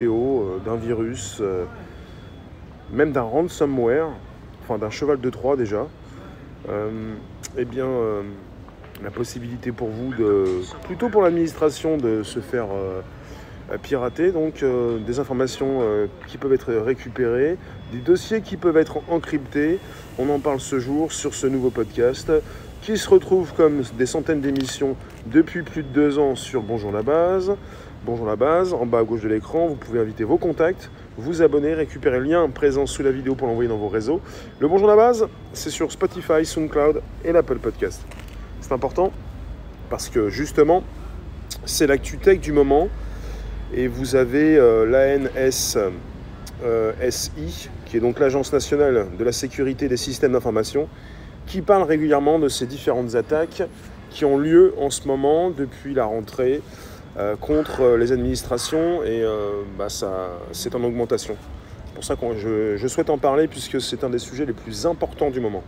euh, d'un virus, euh, même d'un ransomware, enfin d'un cheval de Troie déjà, euh, eh bien, la possibilité pour vous de, plutôt pour l'administration, de se faire pirater, donc des informations qui peuvent être récupérées, des dossiers qui peuvent être encryptés. On en parle ce jour sur ce nouveau podcast qui se retrouve comme des centaines d'émissions depuis plus de deux ans sur Bonjour la base. Bonjour la base, en bas à gauche de l'écran, vous pouvez inviter vos contacts, vous abonner, récupérer le lien présent sous la vidéo pour l'envoyer dans vos réseaux. Le Bonjour la base, c'est sur Spotify, SoundCloud et l'Apple Podcast. C'est important parce que justement, c'est l'actu tech du moment et vous avez euh, l'ANSSI, euh, qui est donc l'Agence nationale de la sécurité des systèmes d'information, qui parle régulièrement de ces différentes attaques qui ont lieu en ce moment depuis la rentrée contre les administrations et euh, bah, c'est en augmentation. C'est pour ça que je, souhaite en parler puisque c'est un des sujets les plus importants du moment.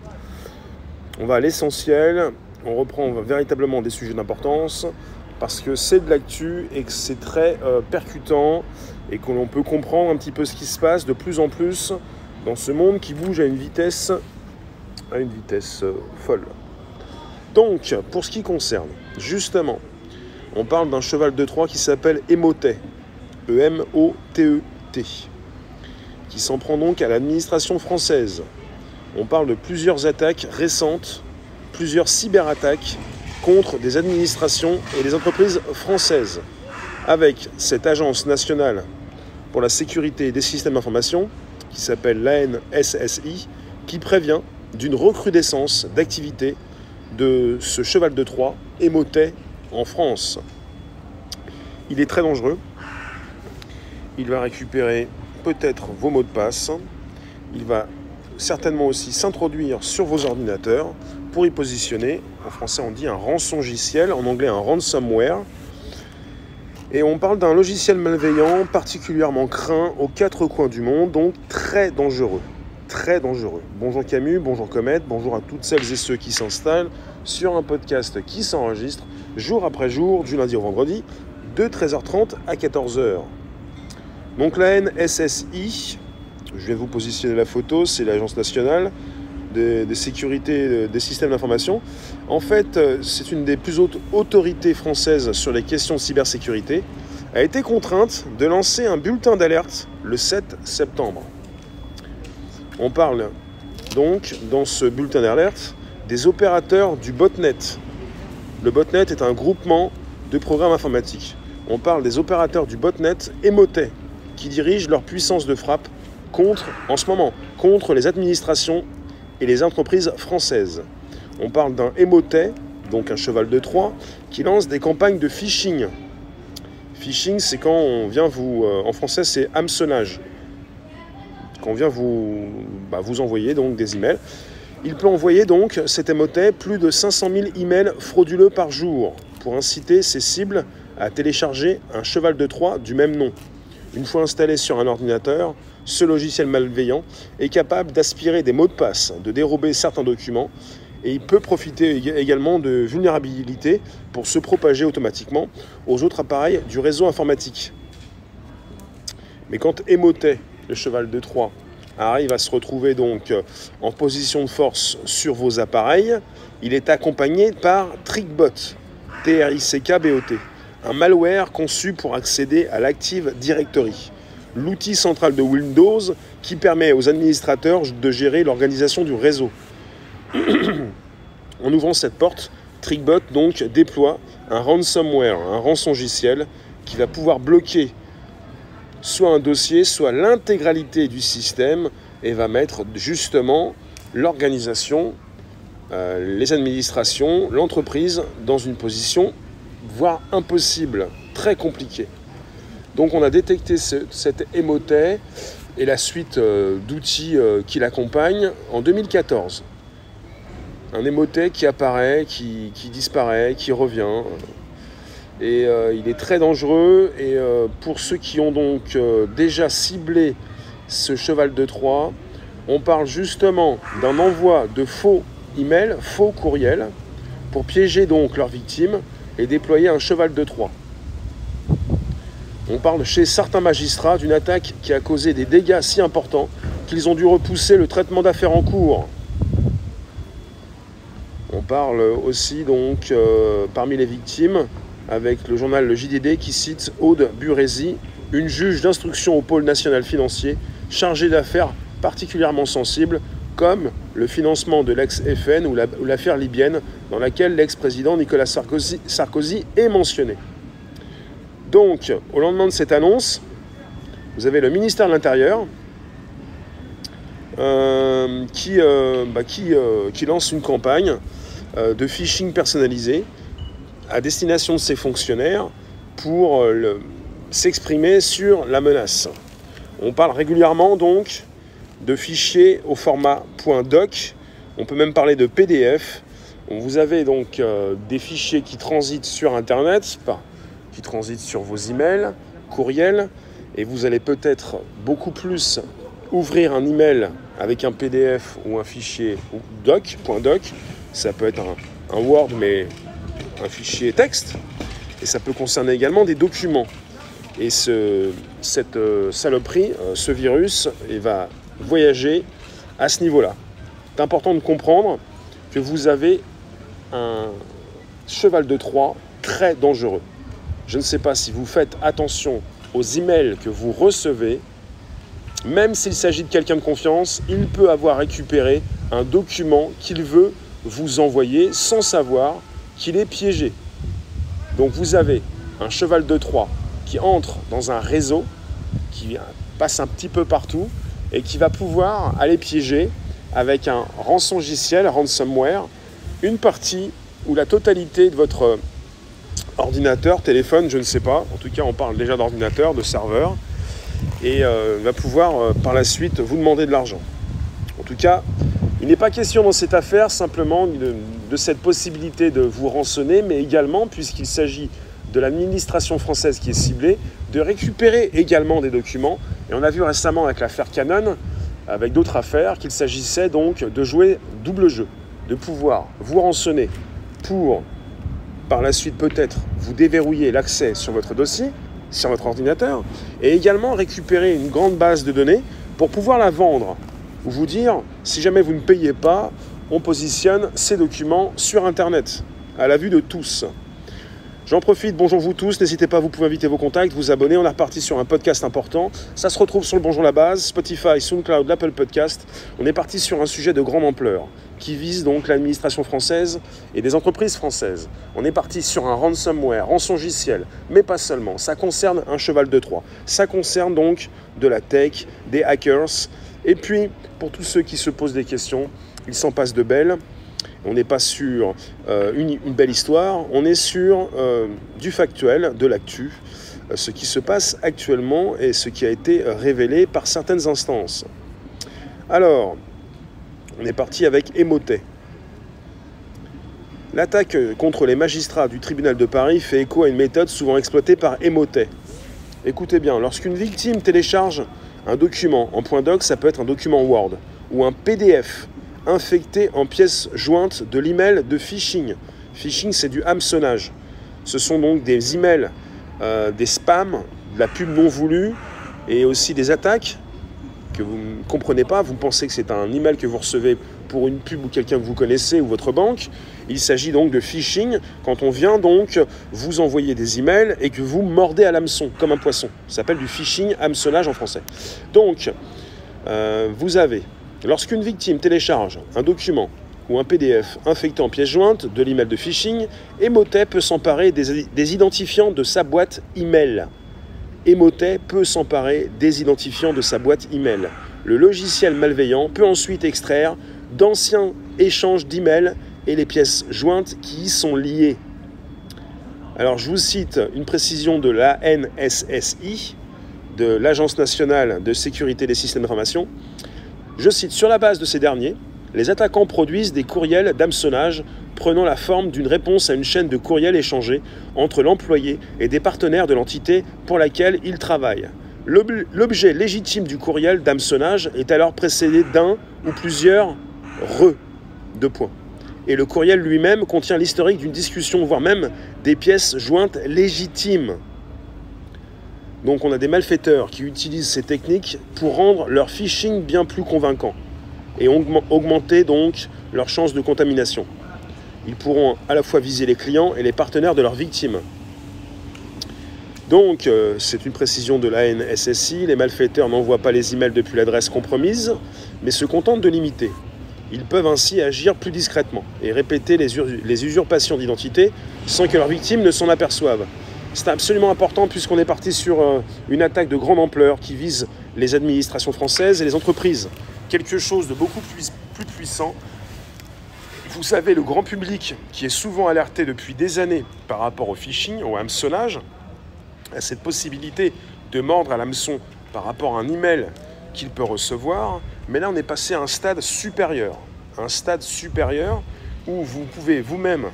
On va à l'essentiel, on reprend véritablement des sujets d'importance parce que c'est de l'actu et que c'est très euh, percutant et que l'on peut comprendre un petit peu ce qui se passe de plus en plus dans ce monde qui bouge à une vitesse, à une vitesse euh, folle. Donc, pour ce qui concerne, justement, on parle d'un cheval de Troie qui s'appelle Emotet, E E-M-O-T-E-T, qui s'en prend donc à l'administration française. On parle de plusieurs attaques récentes, plusieurs cyberattaques contre des administrations et des entreprises françaises, avec cette agence nationale pour la sécurité des systèmes d'information, qui s'appelle l'ANSSI, qui prévient d'une recrudescence d'activité de ce cheval de Troie, Emotet, en France. Il est très dangereux. Il va récupérer peut-être vos mots de passe. Il va certainement aussi s'introduire sur vos ordinateurs pour y positionner, en français on dit un rançongiciel, en anglais un ransomware. Et on parle d'un logiciel malveillant particulièrement craint aux quatre coins du monde, donc très dangereux. Très dangereux. Bonjour Camus, bonjour Comet, bonjour à toutes celles et ceux qui s'installent sur un podcast qui s'enregistre jour après jour, du lundi au vendredi, de 13h30 à 14h. Donc la NSSI, je viens de vous positionner la photo, c'est l'Agence nationale de, de sécurité des systèmes d'information. En fait, euh, c'est une des plus hautes autorités françaises sur les questions de cybersécurité, a été contrainte de lancer un bulletin d'alerte le 7 septembre. On parle donc dans ce bulletin d'alerte des opérateurs du botnet. Le botnet est un groupement de programmes informatiques. On parle des opérateurs du botnet Emotet, qui dirigent leur puissance de frappe contre, en ce moment, contre les administrations et les entreprises françaises. On parle d'un Emotet, donc un cheval de Troie, qui lance des campagnes de phishing. Phishing, c'est quand on vient vous, euh, en français, c'est hameçonnage. Quand on vient vous, bah, vous envoyer donc des emails. Il peut envoyer donc cet Emotet plus de 500 000 emails frauduleux par jour pour inciter ses cibles à télécharger un cheval de Troie du même nom. Une fois installé sur un ordinateur, ce logiciel malveillant est capable d'aspirer des mots de passe, de dérober certains documents, et il peut profiter également de vulnérabilités pour se propager automatiquement aux autres appareils du réseau informatique. Mais quand Emotet, le cheval de Troie, arrive à se retrouver donc en position de force sur vos appareils, il est accompagné par Trickbot, T-R-I-C-K-B-O-T, un malware conçu pour accéder à l'Active Directory, l'outil central de Windows qui permet aux administrateurs de gérer l'organisation du réseau. en ouvrant cette porte, Trickbot donc déploie un ransomware, un rançongiciel qui va pouvoir bloquer soit un dossier, soit l'intégralité du système et va mettre justement l'organisation, euh, les administrations, l'entreprise dans une position voire impossible, très compliquée. Donc on a détecté ce, cet émotet et la suite euh, d'outils euh, qui l'accompagnent en 2014. Un émotet qui apparaît, qui, disparaît, qui revient. Et euh, il est très dangereux. Et euh, pour ceux qui ont donc euh, déjà ciblé ce cheval de Troie, on parle justement d'un envoi de faux emails, faux courriels, pour piéger donc leurs victimes et déployer un cheval de Troie. On parle chez certains magistrats d'une attaque qui a causé des dégâts si importants qu'ils ont dû repousser le traitement d'affaires en cours. On parle aussi donc parmi les victimes avec le journal Le JDD qui cite Aude Burézy, une juge d'instruction au pôle national financier chargée d'affaires particulièrement sensibles comme le financement de l'ex-FN ou l'affaire libyenne dans laquelle l'ex-président Nicolas Sarkozy, est mentionné. Donc, au lendemain de cette annonce, vous avez le ministère de l'Intérieur euh, euh, bah, euh, qui, lance une campagne de phishing personnalisé à destination de ses fonctionnaires pour s'exprimer sur la menace. On parle régulièrement donc de fichiers au format .doc, on peut même parler de PDF. Vous avez donc des fichiers qui transitent sur Internet, qui transitent sur vos emails, courriels, et vous allez peut-être beaucoup plus ouvrir un email avec un PDF ou un fichier doc, .doc, ça peut être un, Word mais un fichier texte, et ça peut concerner également des documents. Et ce, cette euh, saloperie, euh, ce virus, il va voyager à ce niveau-là. C'est important de comprendre que vous avez un cheval de Troie très dangereux. Je ne sais pas si vous faites attention aux emails que vous recevez, même s'il s'agit de quelqu'un de confiance, il peut avoir récupéré un document qu'il veut vous envoyer sans savoir qu'il est piégé. Donc vous avez un cheval de Troie qui entre dans un réseau, qui passe un petit peu partout et qui va pouvoir aller piéger avec un rançongiciel, ransomware, une partie ou la totalité de votre ordinateur, téléphone, je ne sais pas. En tout cas, on parle déjà d'ordinateur, de serveur et euh, va pouvoir euh, par la suite vous demander de l'argent. En tout cas, il n'est pas question dans cette affaire simplement de, cette possibilité de vous rançonner, mais également, puisqu'il s'agit de l'administration française qui est ciblée, de récupérer également des documents. Et on a vu récemment avec l'affaire Canon, avec d'autres affaires, qu'il s'agissait donc de jouer double jeu, de pouvoir vous rançonner pour par la suite peut-être vous déverrouiller l'accès sur votre dossier, sur votre ordinateur, et également récupérer une grande base de données pour pouvoir la vendre ou vous dire, si jamais vous ne payez pas, on positionne ces documents sur Internet, à la vue de tous. J'en profite, bonjour vous tous, n'hésitez pas, vous pouvez inviter vos contacts, vous abonner, on est reparti sur un podcast important. Ça se retrouve sur le Bonjour la base, Spotify, SoundCloud, l'Apple Podcast. On est parti sur un sujet de grande ampleur qui vise donc l'administration française et des entreprises françaises. On est parti sur un ransomware, rançongiciel, mais pas seulement. Ça concerne un cheval de Troie. Ça concerne donc de la tech, des hackers. Et puis, pour tous ceux qui se posent des questions, il s'en passe de belles. On n'est pas sur euh, une, belle histoire, on est sur euh, du factuel, de l'actu, euh, ce qui se passe actuellement et ce qui a été révélé par certaines instances. Alors, on est parti avec Emotet. L'attaque contre les magistrats du tribunal de Paris fait écho à une méthode souvent exploitée par Emotet. Écoutez bien, lorsqu'une victime télécharge un document en point doc, ça peut être un document Word ou un PDF infecté en pièces jointes de l'email de phishing. Phishing, c'est du hameçonnage. Ce sont donc des emails, euh, des spams, de la pub non voulue et aussi des attaques que vous ne comprenez pas, vous pensez que c'est un email que vous recevez pour une pub ou quelqu'un que vous connaissez ou votre banque. Il s'agit donc de phishing quand on vient donc vous envoyer des emails et que vous mordez à l'hameçon comme un poisson. Ça s'appelle du phishing, hameçonnage en français. Donc, euh, vous avez, lorsqu'une victime télécharge un document ou un PDF infecté en pièces jointes de l'email de phishing, Emotet peut s'emparer des, des identifiants de sa boîte email. Emotet peut s'emparer des identifiants de sa boîte email. Le logiciel malveillant peut ensuite extraire d'anciens échanges d'emails et les pièces jointes qui y sont liées. Alors je vous cite une précision de l'ANSSI, de l'Agence nationale de sécurité des systèmes d'information. Je cite, sur la base de ces derniers, les attaquants produisent des courriels d'hameçonnage prenant la forme d'une réponse à une chaîne de courriels échangés entre l'employé et des partenaires de l'entité pour laquelle il travaille. L'objet légitime du courriel d'hameçonnage est alors précédé d'un ou plusieurs re de points. Et le courriel lui-même contient l'historique d'une discussion, voire même des pièces jointes légitimes. Donc on a des malfaiteurs qui utilisent ces techniques pour rendre leur phishing bien plus convaincant et augmenter donc leurs chances de contamination. Ils pourront à la fois viser les clients et les partenaires de leurs victimes. Donc, euh, c'est une précision de la NSSI, les malfaiteurs n'envoient pas les emails depuis l'adresse compromise, mais se contentent de l'imiter. Ils peuvent ainsi agir plus discrètement et répéter les usurpations d'identité sans que leurs victimes ne s'en aperçoivent. C'est absolument important puisqu'on est parti sur euh, une attaque de grande ampleur qui vise les administrations françaises et les entreprises. Quelque chose de beaucoup plus, puissant. Vous savez, le grand public qui est souvent alerté depuis des années par rapport au phishing, au hameçonnage, à cette possibilité de mordre à l'hameçon par rapport à un email qu'il peut recevoir. Mais là, on est passé à un stade supérieur. Un stade supérieur où vous pouvez vous-même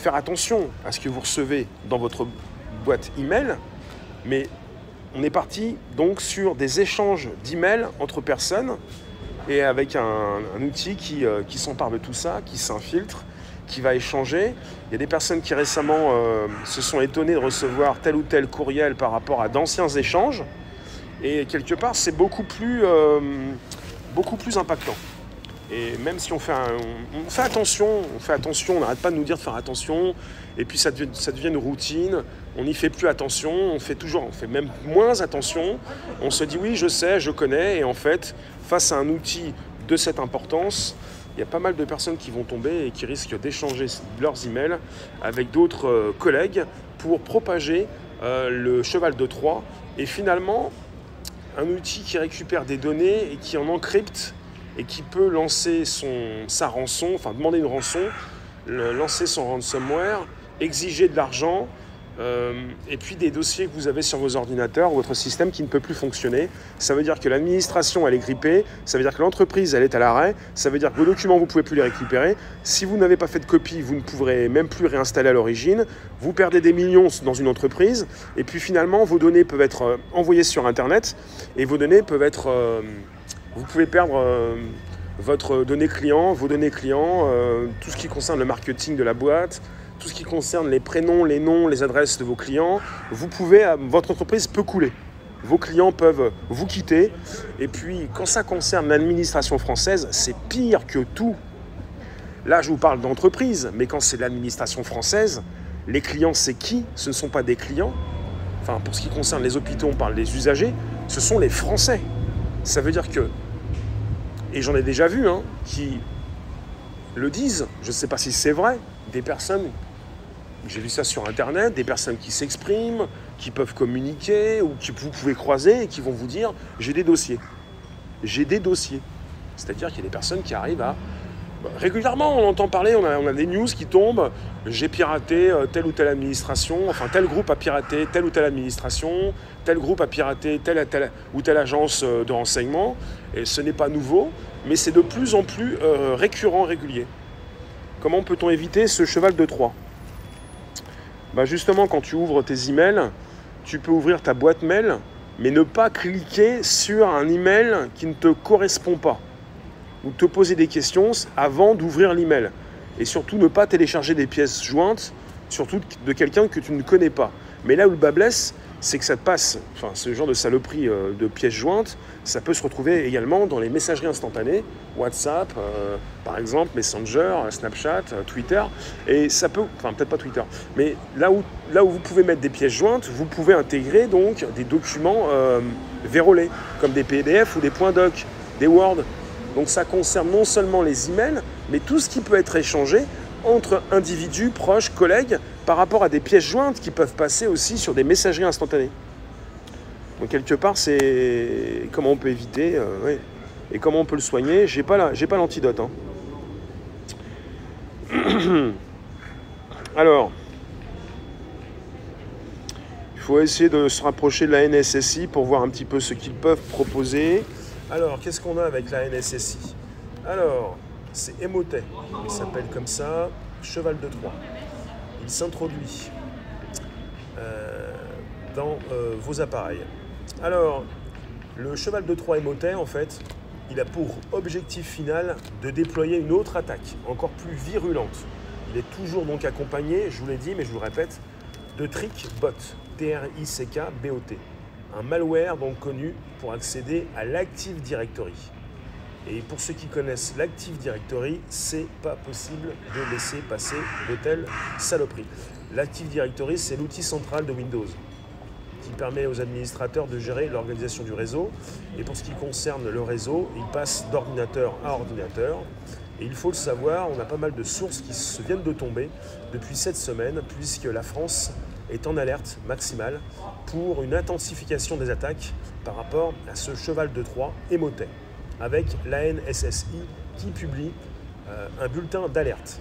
faire attention à ce que vous recevez dans votre boîte email, mais on est parti donc sur des échanges d'emails entre personnes et avec un, outil qui, euh, qui s'empare de tout ça, qui s'infiltre, qui va échanger. Il y a des personnes qui récemment euh, se sont étonnées de recevoir tel ou tel courriel par rapport à d'anciens échanges. Et quelque part, c'est beaucoup euh, beaucoup plus impactant. Et même si on fait, on, fait attention, on fait attention, on n'arrête pas de nous dire de faire attention, et puis ça devient, ça devient une routine, on n'y fait plus attention, on fait toujours, on fait même moins attention, on se dit oui, je sais, je connais, et en fait, face à un outil de cette importance, il y a pas mal de personnes qui vont tomber et qui risquent d'échanger leurs emails avec d'autres euh, collègues pour propager euh, le cheval de Troie. Et finalement un outil qui récupère des données et qui en encrypte et qui peut lancer son, sa rançon, enfin demander une rançon, lancer son ransomware, exiger de l'argent, euh, et puis des dossiers que vous avez sur vos ordinateurs, votre système qui ne peut plus fonctionner. Ça veut dire que l'administration, elle est grippée, ça veut dire que l'entreprise, elle est à l'arrêt, ça veut dire que vos documents, vous ne pouvez plus les récupérer. Si vous n'avez pas fait de copie, vous ne pourrez même plus réinstaller à l'origine. Vous perdez des millions dans une entreprise, et puis finalement, vos données peuvent être euh, envoyées sur Internet, et vos données peuvent être... Euh, vous pouvez perdre euh, votre données client, vos données clients, euh, tout ce qui concerne le marketing de la boîte, tout ce qui concerne les prénoms, les noms, les adresses de vos clients. Vous pouvez, euh, votre entreprise peut couler. Vos clients peuvent vous quitter. Et puis, quand ça concerne l'administration française, c'est pire que tout. Là, je vous parle d'entreprise, mais quand c'est l'administration française, les clients, c'est qui? Ce ne sont pas des clients. Enfin, pour ce qui concerne les hôpitaux, on parle des usagers. Ce sont les Français. Ça veut dire que, et j'en ai déjà vu, hein, qui le disent, je ne sais pas si c'est vrai, des personnes, j'ai vu ça sur Internet, des personnes qui s'expriment, qui peuvent communiquer, ou qui vous pouvez croiser et qui vont vous dire, j'ai des dossiers. J'ai des dossiers. C'est-à-dire qu'il y a des personnes qui arrivent à régulièrement, on entend parler, on a, des news qui tombent. J'ai piraté euh, telle ou telle administration, enfin tel groupe a piraté telle ou telle administration, tel groupe a piraté telle, ou telle agence euh, de renseignement. Et ce n'est pas nouveau, mais c'est de plus en plus euh, récurrent, régulier. Comment peut-on éviter ce cheval de Troie? Bah Justement, quand tu ouvres tes emails, tu peux ouvrir ta boîte mail, mais ne pas cliquer sur un email qui ne te correspond pas ou te poser des questions avant d'ouvrir l'email. Et surtout ne pas télécharger des pièces jointes, surtout de quelqu'un que tu ne connais pas. Mais là où le bas blesse, c'est que ça passe, enfin ce genre de saloperie euh, de pièces jointes, ça peut se retrouver également dans les messageries instantanées, WhatsApp euh, par exemple, Messenger, Snapchat, euh, Twitter, et ça peut, enfin peut-être pas Twitter, mais là où, là où vous pouvez mettre des pièces jointes, vous pouvez intégrer donc des documents vérolés, comme des PDF ou des points doc, des Word, donc ça concerne non seulement les emails, mais tout ce qui peut être échangé entre individus, proches, collègues, par rapport à des pièces jointes qui peuvent passer aussi sur des messageries instantanées. Donc quelque part, c'est comment on peut éviter euh, et comment on peut le soigner. J'ai pas j'ai pas l'antidote. Hein. Alors, il faut essayer de se rapprocher de la NSSI pour voir un petit peu ce qu'ils peuvent proposer. Alors, qu'est-ce qu'on a avec la NSSI Alors, c'est Emotet. Il s'appelle comme ça, cheval de Troie. Il s'introduit euh, dans euh, vos appareils. Alors, le cheval de Troie Emotet, en fait, il a pour objectif final de déployer une autre attaque, encore plus virulente. Il est toujours donc accompagné, je vous l'ai dit, mais je vous le répète, de trick bot. D-R-I-C-K B-O-T. Un malware donc connu pour accéder à l'Active Directory. Et pour ceux qui connaissent l'Active Directory, c'est pas possible de laisser passer de telles saloperies. L'Active Directory, c'est l'outil central de Windows qui permet aux administrateurs de gérer l'organisation du réseau. Et pour ce qui concerne le réseau, il passe d'ordinateur à ordinateur. Et il faut le savoir, on a pas mal de sources qui se viennent de tomber depuis cette semaine, puisque la France est en alerte maximale pour une intensification des attaques par rapport à ce cheval de Troie émotet avec la NSSI qui publie euh, un bulletin d'alerte.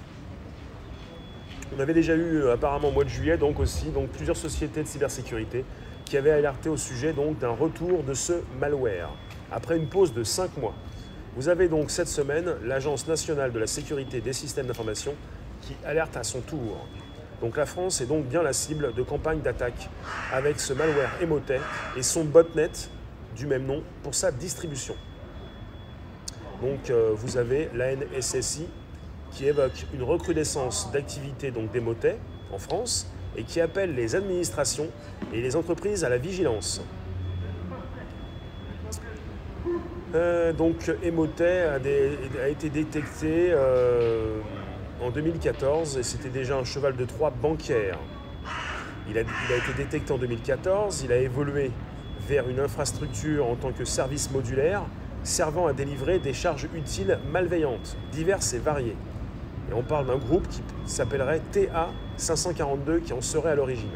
On avait déjà eu euh, apparemment au mois de juillet donc aussi plusieurs sociétés de cybersécurité qui avaient alerté au sujet d'un retour de ce malware après une pause de 5 mois. Vous avez donc cette semaine l'Agence nationale de la sécurité des systèmes d'information qui alerte à son tour. Donc la France est donc bien la cible de campagnes d'attaque avec ce malware Emotet et son botnet du même nom pour sa distribution. Donc euh, vous avez la NSSI qui évoque une recrudescence d'activités donc d'émotet en France et qui appelle les administrations et les entreprises à la vigilance. Euh, donc Emotet a, été détecté euh, en 2014 et c'était déjà un cheval de Troie bancaire. il a, été détecté en 2014, il a évolué vers une infrastructure en tant que service modulaire servant à délivrer des charges utiles malveillantes, diverses et variées. Et on parle d'un groupe qui s'appellerait TA 542 qui en serait à l'origine.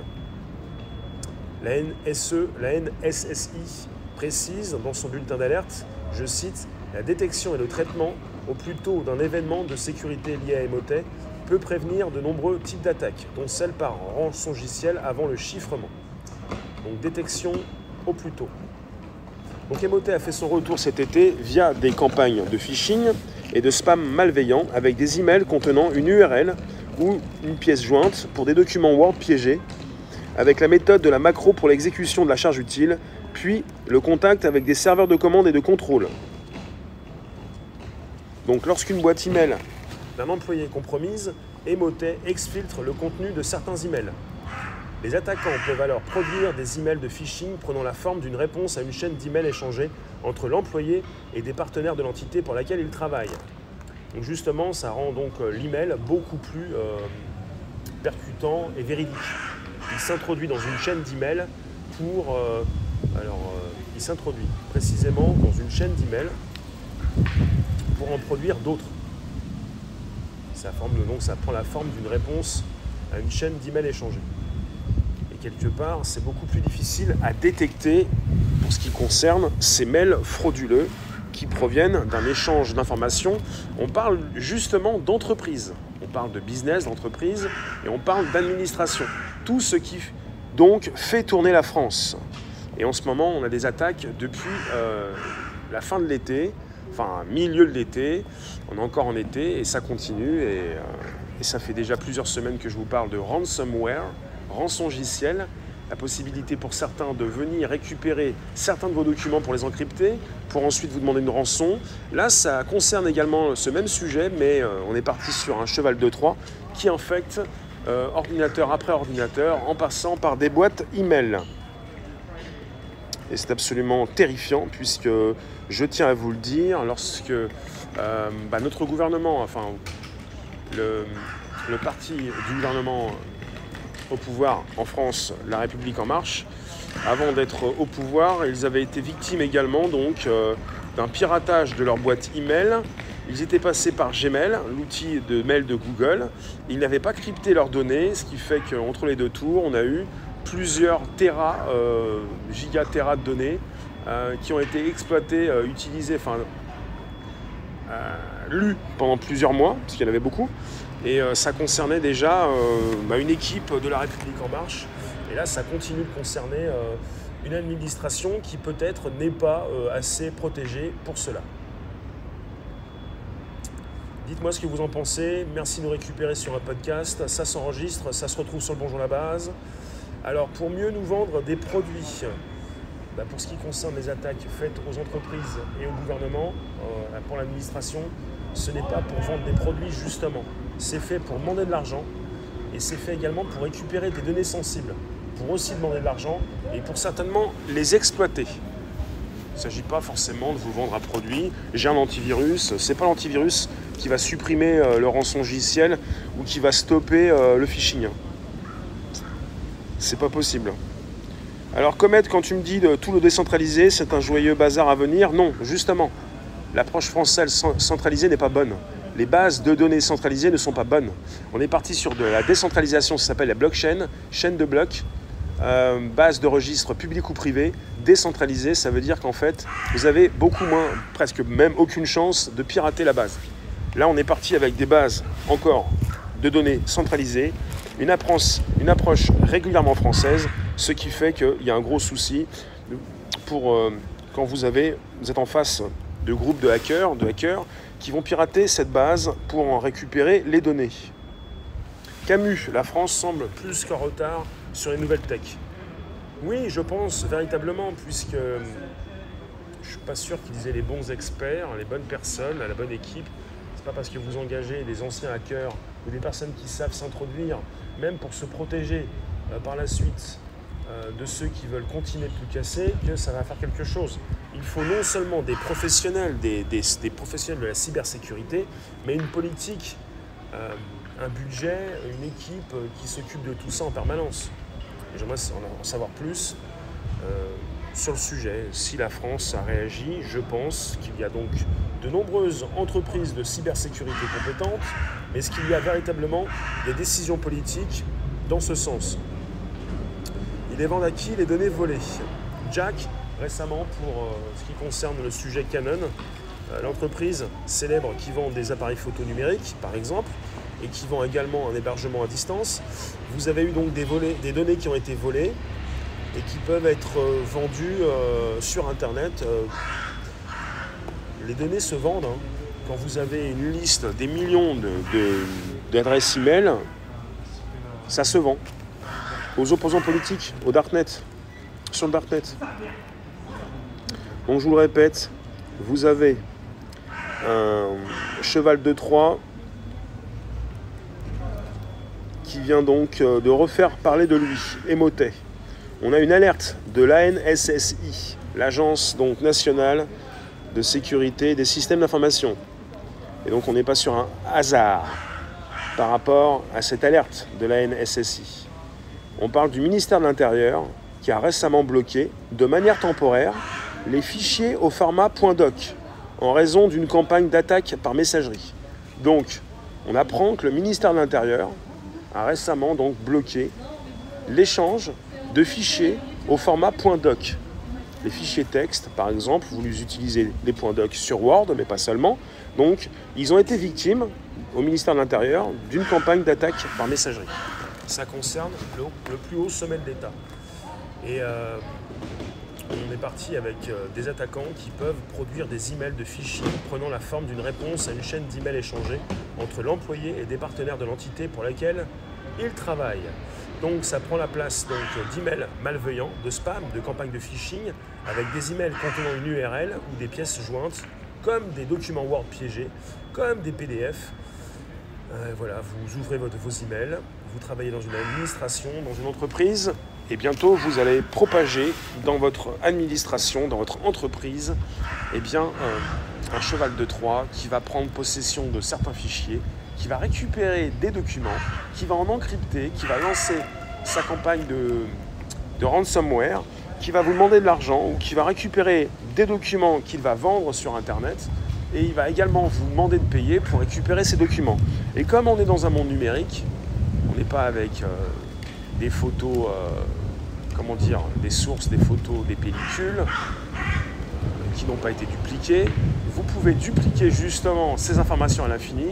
La NSE, la NSSI précise dans son bulletin d'alerte, je cite, la détection et le traitement au plus tôt d'un événement de sécurité lié à Emotet peut prévenir de nombreux types d'attaques, dont celle par rançongiciel avant le chiffrement. Donc détection au plus tôt. Donc Emotet a fait son retour cet été via des campagnes de phishing et de spam malveillant avec des emails contenant une URL ou une pièce jointe pour des documents Word piégés avec la méthode de la macro pour l'exécution de la charge utile, puis le contact avec des serveurs de commande et de contrôle. Donc lorsqu'une boîte email d'un employé est compromise, Emotet exfiltre le contenu de certains emails. Les attaquants peuvent alors produire des emails de phishing prenant la forme d'une réponse à une chaîne d'emails échangés entre l'employé et des partenaires de l'entité pour laquelle il travaille. Donc justement, ça rend donc euh, l'email beaucoup plus euh, percutant et véridique. Il s'introduit dans une chaîne d'emails pour... Euh, alors, il s'introduit précisément dans une chaîne d'emails pour en produire d'autres. Ça, ça prend la forme d'une réponse à une chaîne d'emails échangés quelque part, c'est beaucoup plus difficile à détecter pour ce qui concerne ces mails frauduleux qui proviennent d'un échange d'informations. On parle justement d'entreprise, on parle de business, d'entreprise, et on parle d'administration. Tout ce qui donc fait tourner la France. Et en ce moment, on a des attaques depuis euh, la fin de l'été, enfin milieu de l'été. On est encore en été et ça continue. Et, euh, et ça fait déjà plusieurs semaines que je vous parle de ransomware rançongiciel, la possibilité pour certains de venir récupérer certains de vos documents pour les encrypter, pour ensuite vous demander une rançon. Là, ça concerne également ce même sujet, mais euh, on est parti sur un cheval de Troie qui infecte euh, ordinateur après ordinateur en passant par des boîtes email. Et c'est absolument terrifiant puisque je tiens à vous le dire, lorsque euh, bah, notre gouvernement, enfin le, parti du gouvernement au pouvoir en France, La République en marche. Avant d'être au pouvoir, ils avaient été victimes également donc euh, d'un piratage de leur boîte email. Ils étaient passés par Gmail, l'outil de mail de Google. Ils n'avaient pas crypté leurs données, ce qui fait qu'entre les deux tours, on a eu plusieurs terras, euh, gigaterras de données euh, qui ont été exploitées, utilisées, enfin lues pendant plusieurs mois, parce qu'il y en avait beaucoup. Et euh, ça concernait déjà euh, bah, une équipe de la République en marche. Et là, ça continue de concerner euh, une administration qui peut-être n'est pas assez protégée pour cela. Dites-moi ce que vous en pensez. Merci de nous récupérer sur un podcast. Ça s'enregistre, ça se retrouve sur le Bonjour la base. Alors, pour mieux nous vendre des produits, bah, pour ce qui concerne les attaques faites aux entreprises et au gouvernement, pour l'administration, ce n'est pas pour vendre des produits justement c'est fait pour demander de l'argent et c'est fait également pour récupérer des données sensibles. pour aussi demander de l'argent et pour certainement les exploiter. Il ne s'agit pas forcément de vous vendre un produit. J'ai un antivirus. C'est pas l'antivirus qui va supprimer euh, le rançongiciel ou qui va stopper euh, le phishing. C'est pas possible. Alors Comet, quand tu me dis de tout le décentraliser, c'est un joyeux bazar à venir, non, justement. L'approche française centralisée n'est pas bonne. Les bases de données centralisées ne sont pas bonnes. On est parti sur de la décentralisation, ça s'appelle la blockchain, chaîne de blocs, euh, base de registres publics ou privés, décentralisée, ça veut dire qu'en fait, vous avez beaucoup moins, presque même aucune chance de pirater la base. Là, on est parti avec des bases encore de données centralisées, une approche, régulièrement française, ce qui fait qu'il y a un gros souci pour euh, quand vous, êtes en face de groupes de hackers, de hackers qui vont pirater cette base pour en récupérer les données. Camus, la France semble plus qu'en retard sur les nouvelles tech. Oui, je pense véritablement, puisque je ne suis pas sûr qu'ils aient les bons experts, les bonnes personnes, la bonne équipe. Pas parce que vous engagez des anciens hackers ou des personnes qui savent s'introduire, même pour se protéger euh, par la suite euh, de ceux qui veulent continuer de tout casser, que ça va faire quelque chose. Il faut non seulement des professionnels, des, professionnels de la cybersécurité, mais une politique, euh, un budget, une équipe qui s'occupe de tout ça en permanence. J'aimerais en savoir plus sur le sujet. Si la France a réagi, je pense qu'il y a donc de nombreuses entreprises de cybersécurité compétentes, mais est-ce qu'il y a véritablement des décisions politiques dans ce sens? Il est à qui les données volées Jack, récemment, pour euh, ce qui concerne le sujet Canon, euh, l'entreprise célèbre qui vend des appareils photo numériques, par exemple, et qui vend également un hébergement à distance. Vous avez eu donc des, des données qui ont été volées et qui peuvent être euh, vendues sur Internet les données se vendent. Hein. Quand vous avez une liste des millions d'adresses email, ça se vend. Aux opposants politiques, au Darknet, sur le Darknet. Donc je vous le répète, vous avez un cheval de Troie qui vient donc euh, de refaire parler de lui, Emotet. On a une alerte de l'ANSSI, l'agence donc nationale de sécurité des systèmes d'information. Et donc on n'est pas sur un hasard par rapport à cette alerte de la NSSI. On parle du ministère de l'Intérieur qui a récemment bloqué de manière temporaire les fichiers au format .doc en raison d'une campagne d'attaque par messagerie. Donc, on apprend que le ministère de l'Intérieur a récemment donc bloqué l'échange de fichiers au format .doc les fichiers texte, par exemple, vous les utilisez les doc sur Word, mais pas seulement. Donc, ils ont été victimes, au ministère de l'Intérieur, d'une campagne d'attaque par messagerie. Ça concerne le, plus haut sommet de l'État. Et euh, on est parti avec euh, des attaquants qui peuvent produire des emails de fichiers prenant la forme d'une réponse à une chaîne d'emails échangés entre l'employé et des partenaires de l'entité pour laquelle il travaille. Donc ça prend la place d'emails malveillants, de spam, de campagnes de phishing, avec des emails contenant une URL ou des pièces jointes, comme des documents Word piégés, comme des PDF. Euh, voilà, vous ouvrez vos emails, vous travaillez dans une administration, dans une entreprise, et bientôt vous allez propager dans votre administration, dans votre entreprise, eh bien, un cheval de Troie qui va prendre possession de certains fichiers qui va récupérer des documents, qui va en encrypter, qui va lancer sa campagne de, ransomware, qui va vous demander de l'argent ou qui va récupérer des documents qu'il va vendre sur Internet et il va également vous demander de payer pour récupérer ces documents. Et comme on est dans un monde numérique, on n'est pas avec euh, des photos, euh, comment dire, des sources, des photos, des pellicules euh, qui n'ont pas été dupliquées, vous pouvez dupliquer justement ces informations à l'infini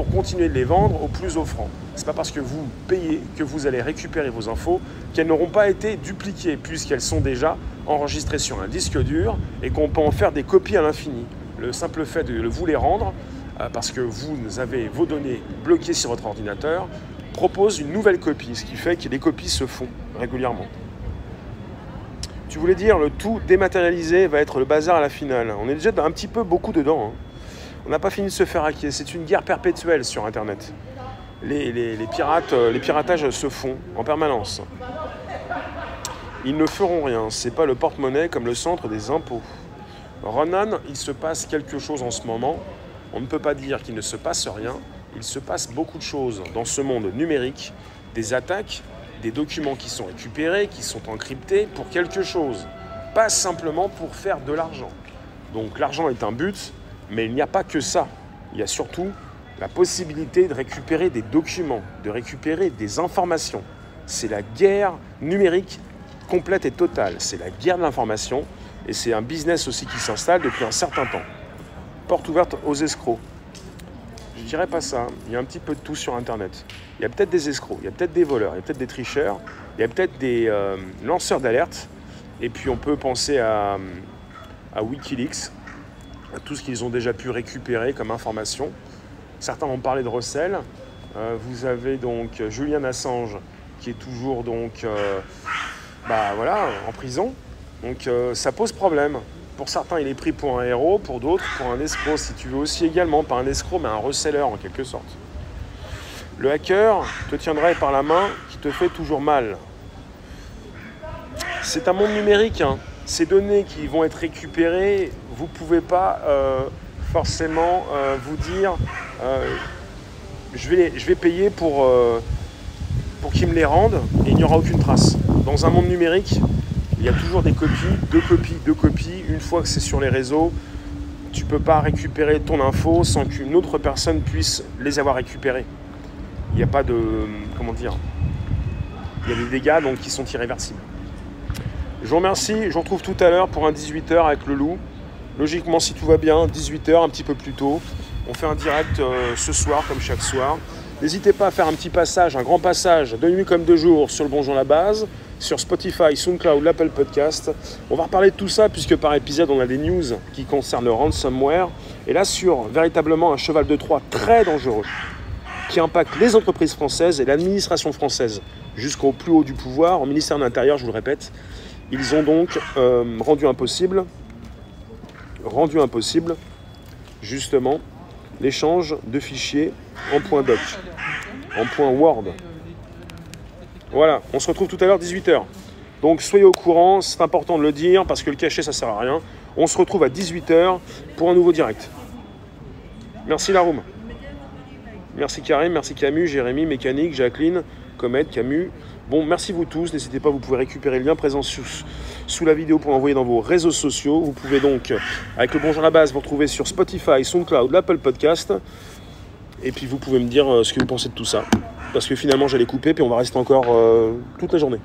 pour continuer de les vendre au plus offrant. Ce n'est pas parce que vous payez que vous allez récupérer vos infos qu'elles n'auront pas été dupliquées puisqu'elles sont déjà enregistrées sur un disque dur et qu'on peut en faire des copies à l'infini. Le simple fait de vous les rendre, euh, parce que vous avez vos données bloquées sur votre ordinateur, propose une nouvelle copie, ce qui fait que les copies se font régulièrement. Tu voulais dire le tout dématérialisé va être le bazar à la finale. On est déjà un petit peu beaucoup dedans. Hein. On n'a pas fini de se faire hacker. C'est une guerre perpétuelle sur Internet. Les, pirates, euh, les piratages se font en permanence. ils ne feront rien. C'est pas le porte-monnaie comme le centre des impôts. Ronan, il se passe quelque chose en ce moment. On ne peut pas dire qu'il ne se passe rien. Il se passe beaucoup de choses dans ce monde numérique, des attaques, des documents qui sont récupérés, qui sont encryptés pour quelque chose, pas simplement pour faire de l'argent. Donc l'argent est un but, mais il n'y a pas que ça. Il y a surtout la possibilité de récupérer des documents, de récupérer des informations. C'est la guerre numérique complète et totale. C'est la guerre de l'information et c'est un business aussi qui s'installe depuis un certain temps. Porte ouverte aux escrocs. Je dirais pas ça. Il y a un petit peu de tout sur Internet. Il y a peut-être des escrocs, il y a peut-être des voleurs, il y a peut-être des tricheurs, il y a peut-être des euh, lanceurs d'alerte. Et puis on peut penser à, Wikileaks, tout ce qu'ils ont déjà pu récupérer comme information. Certains vont parler de recel. Euh, vous avez donc Julian Assange qui est toujours donc euh, bah, voilà, en prison. Donc euh, ça pose problème. Pour certains, il est pris pour un héros, pour d'autres, pour un escroc, si tu veux aussi également, pas un escroc, mais un reseller en quelque sorte. Le hacker te tiendrait par la main qui te fait toujours mal. C'est un monde numérique. Hein. Ces données qui vont être récupérées, vous ne pouvez pas euh, forcément euh, vous dire je, vais, je vais payer pour, pour qu'ils me les rendent et il n'y aura aucune trace. Dans un monde numérique, il y a toujours des copies, deux copies, deux copies. Une fois que c'est sur les réseaux, tu ne peux pas récupérer ton info sans qu'une autre personne puisse les avoir récupérées. Il n'y a pas de. Comment dire Il y a des dégâts donc, qui sont irréversibles. Je vous remercie. Je vous retrouve tout à l'heure pour un 18h avec le loup. Logiquement, si tout va bien, 18h, un petit peu plus tôt. On fait un direct euh, ce soir, comme chaque soir. N'hésitez pas à faire un petit passage, un grand passage, de nuit comme de jour, sur le Bonjour la Base, sur Spotify, SoundCloud, l'Apple Podcast. On va reparler de tout ça, puisque par épisode, on a des news qui concernent ransomware. Et là, sur véritablement un cheval de Troie très dangereux, qui impacte les entreprises françaises et l'administration française jusqu'au plus haut du pouvoir, au ministère de l'Intérieur, je vous le répète. Ils ont donc euh, rendu impossible, rendu impossible, justement, l'échange de fichiers en point doc en point Word. Voilà, on se retrouve tout à l'heure 18h. Donc soyez au courant, c'est important de le dire parce que le cachet ça sert à rien. On se retrouve à 18h pour un nouveau direct. Merci Laroum. Merci Karim, merci Camus, Jérémy, Mécanique, Jacqueline, Comet, Camus. Bon, merci vous tous. N'hésitez pas, vous pouvez récupérer le lien présent sous, sous la vidéo pour l'envoyer dans vos réseaux sociaux. Vous pouvez donc, avec le Bonjour à la base, vous retrouver sur Spotify, SoundCloud, l'Apple Podcast. Et puis vous pouvez me dire euh, ce que vous pensez de tout ça. Parce que finalement j'allais couper, puis on va rester encore euh, toute la journée.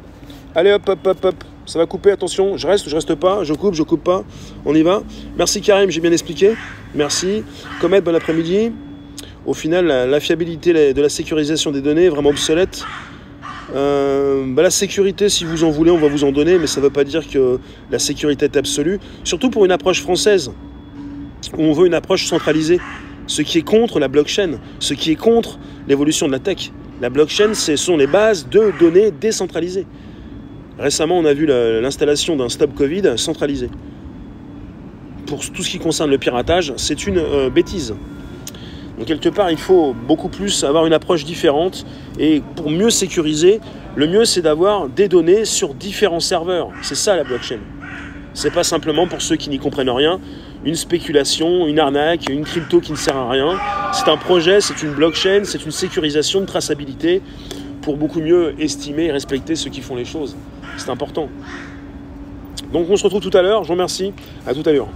Allez hop hop hop hop, ça va couper, attention, je reste je reste pas, je coupe, je coupe pas, on y va. Merci Karim, j'ai bien expliqué. Merci. Comet, bon après-midi. Au final, la, fiabilité de la sécurisation des données est vraiment obsolète. Euh, bah, la sécurité, si vous en voulez, on va vous en donner, mais ça ne veut pas dire que la sécurité est absolue. Surtout pour une approche française, où on veut une approche centralisée ce qui est contre la blockchain, ce qui est contre l'évolution de la tech. La blockchain, ce sont les bases de données décentralisées. Récemment, on a vu l'installation d'un stop Covid centralisé. Pour tout ce qui concerne le piratage, c'est une euh, bêtise. Donc quelque part, il faut beaucoup plus avoir une approche différente. Et pour mieux sécuriser, le mieux c'est d'avoir des données sur différents serveurs. C'est ça la blockchain. C'est pas simplement pour ceux qui n'y comprennent rien une spéculation, une arnaque, une crypto qui ne sert à rien. C'est un projet, c'est une blockchain, c'est une sécurisation de traçabilité pour beaucoup mieux estimer et respecter ceux qui font les choses. C'est important. Donc on se retrouve tout à l'heure. Je vous remercie. À tout à l'heure.